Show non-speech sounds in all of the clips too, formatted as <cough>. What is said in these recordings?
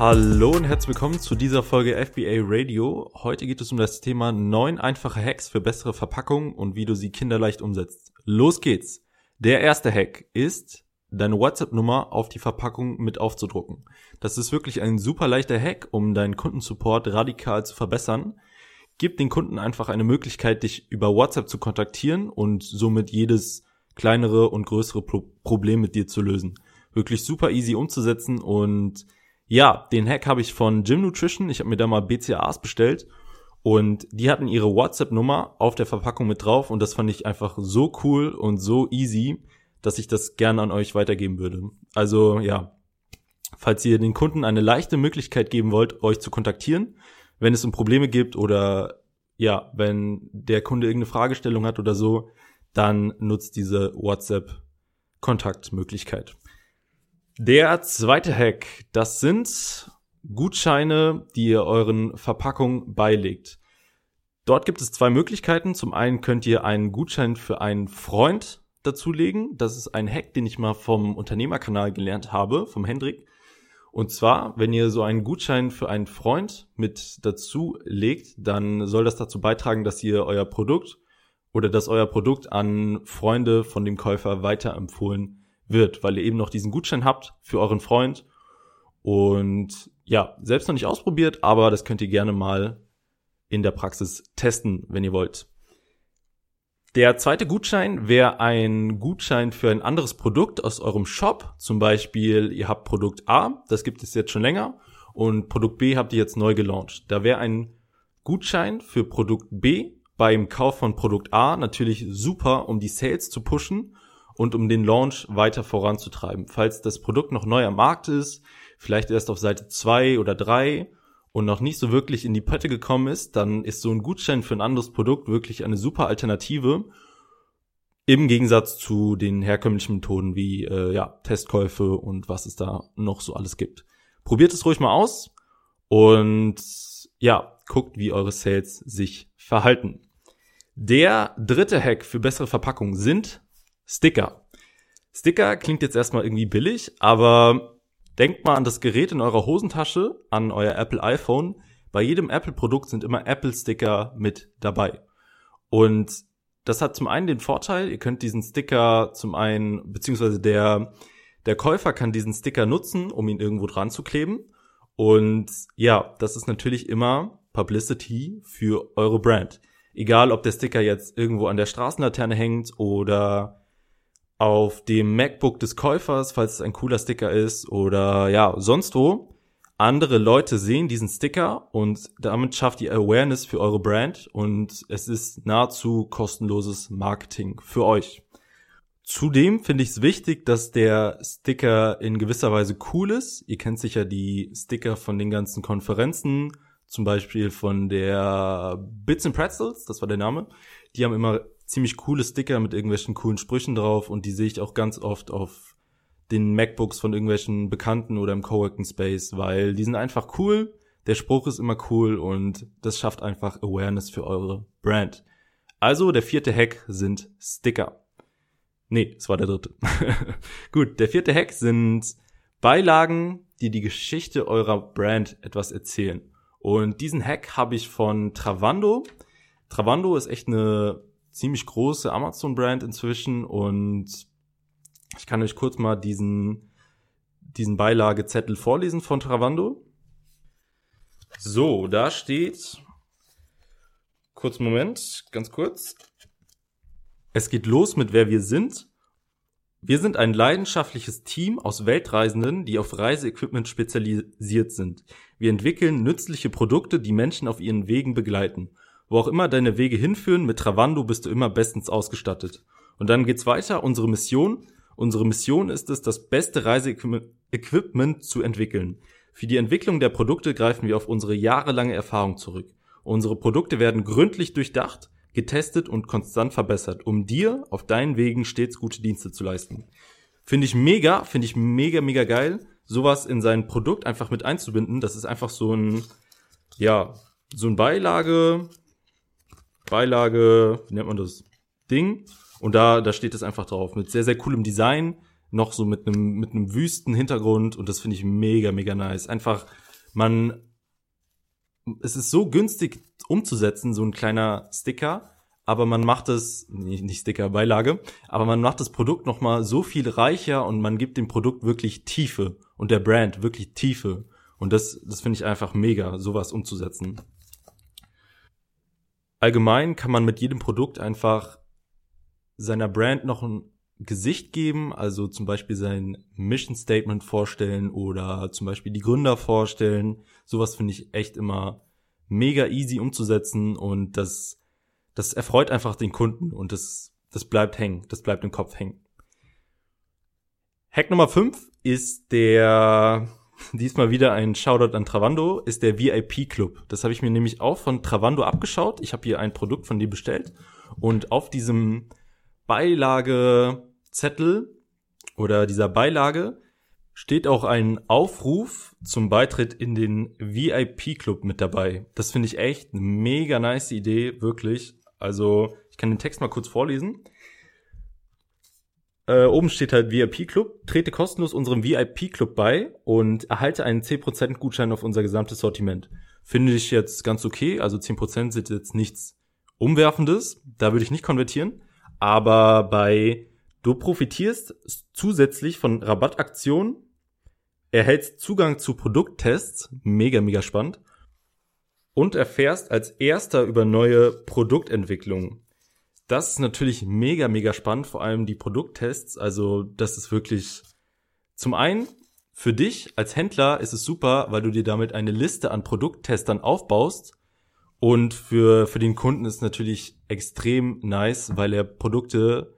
Hallo und herzlich willkommen zu dieser Folge FBA Radio. Heute geht es um das Thema neun einfache Hacks für bessere Verpackungen und wie du sie kinderleicht umsetzt. Los geht's! Der erste Hack ist, deine WhatsApp-Nummer auf die Verpackung mit aufzudrucken. Das ist wirklich ein super leichter Hack, um deinen Kundensupport radikal zu verbessern. Gib den Kunden einfach eine Möglichkeit, dich über WhatsApp zu kontaktieren und somit jedes kleinere und größere Pro Problem mit dir zu lösen. Wirklich super easy umzusetzen und ja, den Hack habe ich von Gym Nutrition. Ich habe mir da mal BCAAs bestellt und die hatten ihre WhatsApp-Nummer auf der Verpackung mit drauf und das fand ich einfach so cool und so easy, dass ich das gerne an euch weitergeben würde. Also ja, falls ihr den Kunden eine leichte Möglichkeit geben wollt, euch zu kontaktieren, wenn es um Probleme gibt oder ja, wenn der Kunde irgendeine Fragestellung hat oder so, dann nutzt diese WhatsApp-Kontaktmöglichkeit. Der zweite Hack, das sind Gutscheine, die ihr euren Verpackungen beilegt. Dort gibt es zwei Möglichkeiten. Zum einen könnt ihr einen Gutschein für einen Freund dazulegen. Das ist ein Hack, den ich mal vom Unternehmerkanal gelernt habe, vom Hendrik. Und zwar, wenn ihr so einen Gutschein für einen Freund mit dazu legt, dann soll das dazu beitragen, dass ihr euer Produkt oder dass euer Produkt an Freunde von dem Käufer weiterempfohlen wird, weil ihr eben noch diesen Gutschein habt für euren Freund. Und ja, selbst noch nicht ausprobiert, aber das könnt ihr gerne mal in der Praxis testen, wenn ihr wollt. Der zweite Gutschein wäre ein Gutschein für ein anderes Produkt aus eurem Shop. Zum Beispiel, ihr habt Produkt A, das gibt es jetzt schon länger, und Produkt B habt ihr jetzt neu gelauncht. Da wäre ein Gutschein für Produkt B beim Kauf von Produkt A natürlich super, um die Sales zu pushen und um den Launch weiter voranzutreiben. Falls das Produkt noch neu am Markt ist, vielleicht erst auf Seite zwei oder drei und noch nicht so wirklich in die Pötte gekommen ist, dann ist so ein Gutschein für ein anderes Produkt wirklich eine super Alternative. Im Gegensatz zu den herkömmlichen Methoden wie äh, ja, Testkäufe und was es da noch so alles gibt. Probiert es ruhig mal aus und ja, guckt, wie eure Sales sich verhalten. Der dritte Hack für bessere Verpackungen sind Sticker. Sticker klingt jetzt erstmal irgendwie billig, aber denkt mal an das Gerät in eurer Hosentasche, an euer Apple iPhone. Bei jedem Apple-Produkt sind immer Apple-Sticker mit dabei. Und das hat zum einen den Vorteil, ihr könnt diesen Sticker zum einen, beziehungsweise der, der Käufer kann diesen Sticker nutzen, um ihn irgendwo dran zu kleben. Und ja, das ist natürlich immer Publicity für eure Brand. Egal, ob der Sticker jetzt irgendwo an der Straßenlaterne hängt oder auf dem MacBook des Käufers, falls es ein cooler Sticker ist oder ja, sonst wo. Andere Leute sehen diesen Sticker und damit schafft ihr Awareness für eure Brand und es ist nahezu kostenloses Marketing für euch. Zudem finde ich es wichtig, dass der Sticker in gewisser Weise cool ist. Ihr kennt sicher die Sticker von den ganzen Konferenzen, zum Beispiel von der Bits and Pretzels, das war der Name. Die haben immer ziemlich coole Sticker mit irgendwelchen coolen Sprüchen drauf und die sehe ich auch ganz oft auf den MacBooks von irgendwelchen Bekannten oder im Coworking Space, weil die sind einfach cool, der Spruch ist immer cool und das schafft einfach Awareness für eure Brand. Also der vierte Hack sind Sticker. Nee, es war der dritte. <laughs> Gut, der vierte Hack sind Beilagen, die die Geschichte eurer Brand etwas erzählen. Und diesen Hack habe ich von Travando. Travando ist echt eine ziemlich große Amazon-Brand inzwischen und ich kann euch kurz mal diesen, diesen Beilagezettel vorlesen von Travando. So, da steht, kurz Moment, ganz kurz. Es geht los mit wer wir sind. Wir sind ein leidenschaftliches Team aus Weltreisenden, die auf Reiseequipment spezialisiert sind. Wir entwickeln nützliche Produkte, die Menschen auf ihren Wegen begleiten. Wo auch immer deine Wege hinführen, mit Travando bist du immer bestens ausgestattet. Und dann geht's weiter. Unsere Mission. Unsere Mission ist es, das beste Reiseequipment zu entwickeln. Für die Entwicklung der Produkte greifen wir auf unsere jahrelange Erfahrung zurück. Unsere Produkte werden gründlich durchdacht, getestet und konstant verbessert, um dir auf deinen Wegen stets gute Dienste zu leisten. Finde ich mega, finde ich mega, mega geil, sowas in sein Produkt einfach mit einzubinden. Das ist einfach so ein, ja, so ein Beilage, Beilage, wie nennt man das? Ding. Und da, da steht es einfach drauf. Mit sehr, sehr coolem Design. Noch so mit einem, mit einem wüsten Hintergrund. Und das finde ich mega, mega nice. Einfach man, es ist so günstig umzusetzen, so ein kleiner Sticker, aber man macht es, nicht, nicht Sticker, Beilage, aber man macht das Produkt nochmal so viel reicher und man gibt dem Produkt wirklich Tiefe und der Brand wirklich Tiefe. Und das, das finde ich einfach mega, sowas umzusetzen. Allgemein kann man mit jedem Produkt einfach seiner Brand noch ein Gesicht geben, also zum Beispiel sein Mission Statement vorstellen oder zum Beispiel die Gründer vorstellen. Sowas finde ich echt immer mega easy umzusetzen und das, das erfreut einfach den Kunden und das, das bleibt hängen, das bleibt im Kopf hängen. Hack Nummer 5 ist der, diesmal wieder ein Shoutout an Travando, ist der VIP Club. Das habe ich mir nämlich auch von Travando abgeschaut. Ich habe hier ein Produkt von dir bestellt und auf diesem Beilagezettel oder dieser Beilage steht auch ein Aufruf zum Beitritt in den VIP-Club mit dabei. Das finde ich echt eine mega nice Idee, wirklich. Also, ich kann den Text mal kurz vorlesen. Äh, oben steht halt VIP-Club. Trete kostenlos unserem VIP-Club bei und erhalte einen 10% Gutschein auf unser gesamtes Sortiment. Finde ich jetzt ganz okay. Also 10% sind jetzt nichts Umwerfendes. Da würde ich nicht konvertieren. Aber bei du profitierst zusätzlich von Rabattaktionen, erhältst Zugang zu Produkttests, mega, mega spannend, und erfährst als erster über neue Produktentwicklungen. Das ist natürlich mega, mega spannend, vor allem die Produkttests. Also, das ist wirklich zum einen für dich als Händler ist es super, weil du dir damit eine Liste an Produkttestern aufbaust und für, für den Kunden ist natürlich extrem nice, weil er Produkte,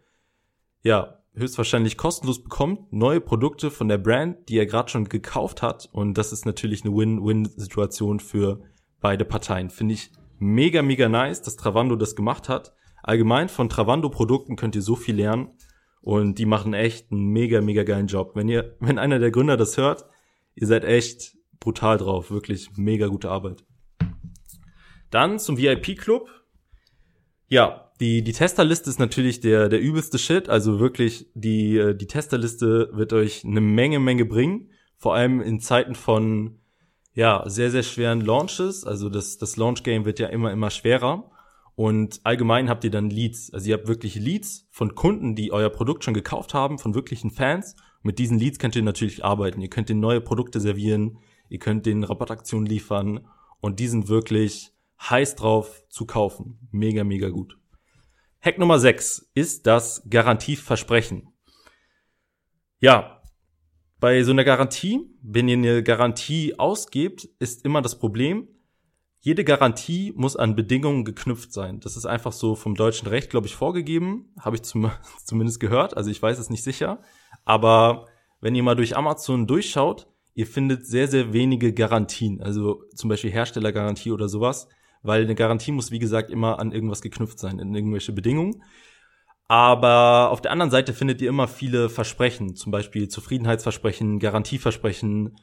ja, höchstwahrscheinlich kostenlos bekommt, neue Produkte von der Brand, die er gerade schon gekauft hat. Und das ist natürlich eine Win-Win-Situation für beide Parteien. Finde ich mega, mega nice, dass Travando das gemacht hat. Allgemein von Travando-Produkten könnt ihr so viel lernen. Und die machen echt einen mega, mega geilen Job. Wenn ihr, <laughs> wenn einer der Gründer das hört, ihr seid echt brutal drauf. Wirklich mega gute Arbeit. Dann zum VIP-Club. Ja, die, die Testerliste ist natürlich der, der übelste Shit. Also wirklich, die, äh, die Testerliste wird euch eine Menge, Menge bringen. Vor allem in Zeiten von, ja, sehr, sehr schweren Launches. Also das, das Launch-Game wird ja immer, immer schwerer. Und allgemein habt ihr dann Leads. Also ihr habt wirklich Leads von Kunden, die euer Produkt schon gekauft haben, von wirklichen Fans. Mit diesen Leads könnt ihr natürlich arbeiten. Ihr könnt den neue Produkte servieren. Ihr könnt den Rabattaktionen liefern. Und die sind wirklich heiß drauf zu kaufen. Mega, mega gut. Hack Nummer 6 ist das Garantieversprechen. Ja, bei so einer Garantie, wenn ihr eine Garantie ausgebt, ist immer das Problem, jede Garantie muss an Bedingungen geknüpft sein. Das ist einfach so vom deutschen Recht, glaube ich, vorgegeben. Habe ich zum, <laughs> zumindest gehört. Also ich weiß es nicht sicher. Aber wenn ihr mal durch Amazon durchschaut, ihr findet sehr, sehr wenige Garantien. Also zum Beispiel Herstellergarantie oder sowas weil eine Garantie muss, wie gesagt, immer an irgendwas geknüpft sein, in irgendwelche Bedingungen. Aber auf der anderen Seite findet ihr immer viele Versprechen, zum Beispiel Zufriedenheitsversprechen, Garantieversprechen,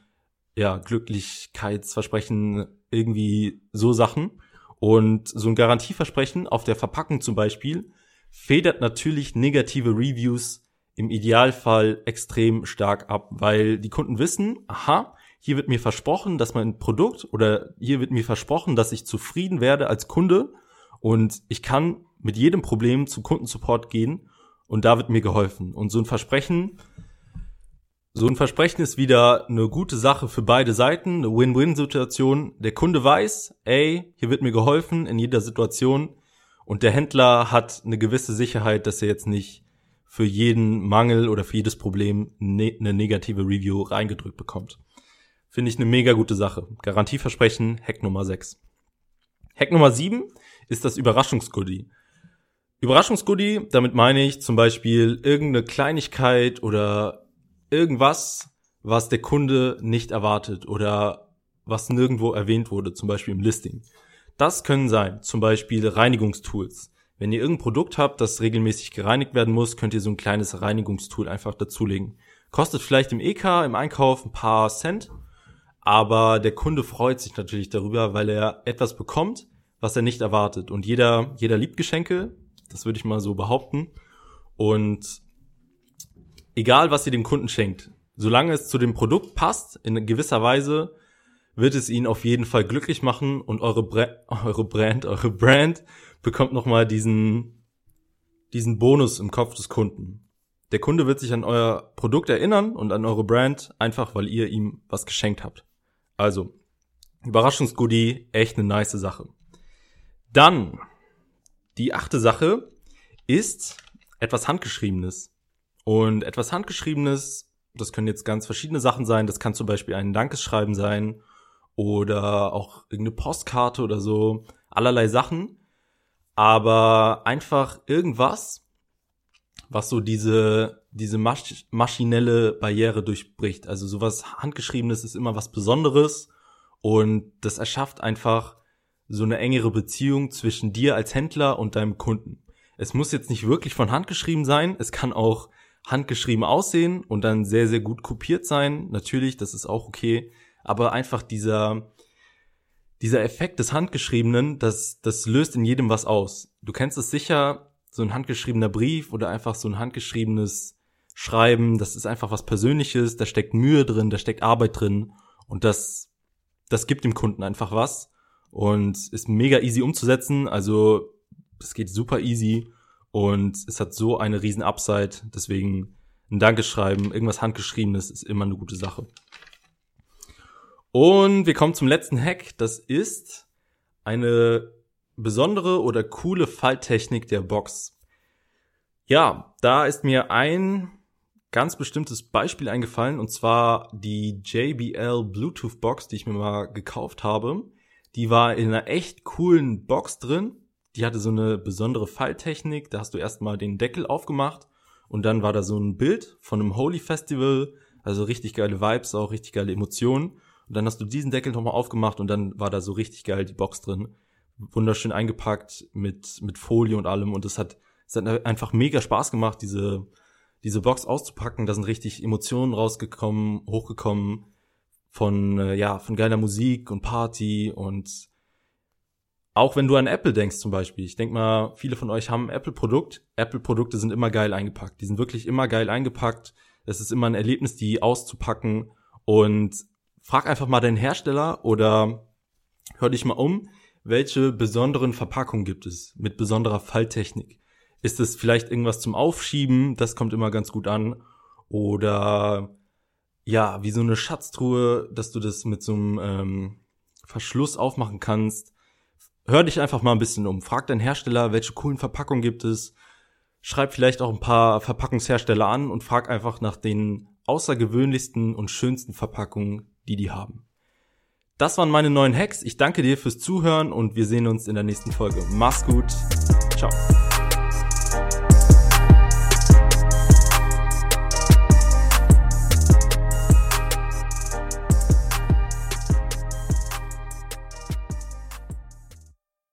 ja, Glücklichkeitsversprechen, irgendwie so Sachen. Und so ein Garantieversprechen auf der Verpackung zum Beispiel federt natürlich negative Reviews im Idealfall extrem stark ab, weil die Kunden wissen, aha, hier wird mir versprochen, dass mein Produkt oder hier wird mir versprochen, dass ich zufrieden werde als Kunde und ich kann mit jedem Problem zu Kundensupport gehen und da wird mir geholfen. Und so ein Versprechen, so ein Versprechen ist wieder eine gute Sache für beide Seiten, eine Win-Win-Situation. Der Kunde weiß, ey, hier wird mir geholfen in jeder Situation und der Händler hat eine gewisse Sicherheit, dass er jetzt nicht für jeden Mangel oder für jedes Problem ne eine negative Review reingedrückt bekommt. Finde ich eine mega gute Sache. Garantieversprechen, Hack Nummer 6. Hack Nummer 7 ist das Überraschungsgoodie. Überraschungsgoodie, damit meine ich zum Beispiel irgendeine Kleinigkeit oder irgendwas, was der Kunde nicht erwartet oder was nirgendwo erwähnt wurde, zum Beispiel im Listing. Das können sein, zum Beispiel Reinigungstools. Wenn ihr irgendein Produkt habt, das regelmäßig gereinigt werden muss, könnt ihr so ein kleines Reinigungstool einfach dazulegen. Kostet vielleicht im EK, im Einkauf ein paar Cent, aber der Kunde freut sich natürlich darüber, weil er etwas bekommt, was er nicht erwartet. Und jeder, jeder liebt Geschenke, das würde ich mal so behaupten. Und egal, was ihr dem Kunden schenkt, solange es zu dem Produkt passt, in gewisser Weise, wird es ihn auf jeden Fall glücklich machen und eure, Bra <laughs> eure Brand, eure Brand bekommt nochmal diesen, diesen Bonus im Kopf des Kunden. Der Kunde wird sich an euer Produkt erinnern und an eure Brand, einfach weil ihr ihm was geschenkt habt. Also, Überraschungsgoodie, echt eine nice Sache. Dann, die achte Sache ist etwas Handgeschriebenes. Und etwas Handgeschriebenes, das können jetzt ganz verschiedene Sachen sein. Das kann zum Beispiel ein Dankeschreiben sein oder auch irgendeine Postkarte oder so. Allerlei Sachen. Aber einfach irgendwas, was so diese, diese masch maschinelle Barriere durchbricht. Also sowas Handgeschriebenes ist immer was Besonderes und das erschafft einfach so eine engere Beziehung zwischen dir als Händler und deinem Kunden. Es muss jetzt nicht wirklich von Hand geschrieben sein, es kann auch handgeschrieben aussehen und dann sehr, sehr gut kopiert sein. Natürlich, das ist auch okay. Aber einfach dieser, dieser Effekt des Handgeschriebenen, das, das löst in jedem was aus. Du kennst es sicher, so ein handgeschriebener Brief oder einfach so ein handgeschriebenes Schreiben, das ist einfach was Persönliches, da steckt Mühe drin, da steckt Arbeit drin und das, das gibt dem Kunden einfach was und ist mega easy umzusetzen. Also es geht super easy und es hat so eine riesen Upside. Deswegen ein Dankeschreiben, irgendwas handgeschriebenes ist immer eine gute Sache. Und wir kommen zum letzten Hack. Das ist eine besondere oder coole Falttechnik der Box. Ja, da ist mir ein ganz bestimmtes Beispiel eingefallen und zwar die JBL Bluetooth Box, die ich mir mal gekauft habe. Die war in einer echt coolen Box drin. Die hatte so eine besondere Falttechnik. Da hast du erstmal den Deckel aufgemacht und dann war da so ein Bild von einem Holy Festival. Also richtig geile Vibes, auch richtig geile Emotionen. Und dann hast du diesen Deckel nochmal aufgemacht und dann war da so richtig geil die Box drin. Wunderschön eingepackt mit, mit Folie und allem. Und es hat, es hat einfach mega Spaß gemacht, diese, diese Box auszupacken. Da sind richtig Emotionen rausgekommen, hochgekommen von, äh, ja, von geiler Musik und Party und auch wenn du an Apple denkst zum Beispiel. Ich denke mal, viele von euch haben ein Apple-Produkt. Apple-Produkte sind immer geil eingepackt. Die sind wirklich immer geil eingepackt. Es ist immer ein Erlebnis, die auszupacken. Und frag einfach mal deinen Hersteller oder hör dich mal um, welche besonderen Verpackungen gibt es mit besonderer Falltechnik. Ist es vielleicht irgendwas zum Aufschieben? Das kommt immer ganz gut an. Oder ja, wie so eine Schatztruhe, dass du das mit so einem ähm, Verschluss aufmachen kannst. Hör dich einfach mal ein bisschen um. Frag deinen Hersteller, welche coolen Verpackungen gibt es. Schreib vielleicht auch ein paar Verpackungshersteller an und frag einfach nach den außergewöhnlichsten und schönsten Verpackungen, die die haben. Das waren meine neuen Hacks. Ich danke dir fürs Zuhören und wir sehen uns in der nächsten Folge. Mach's gut. Ciao.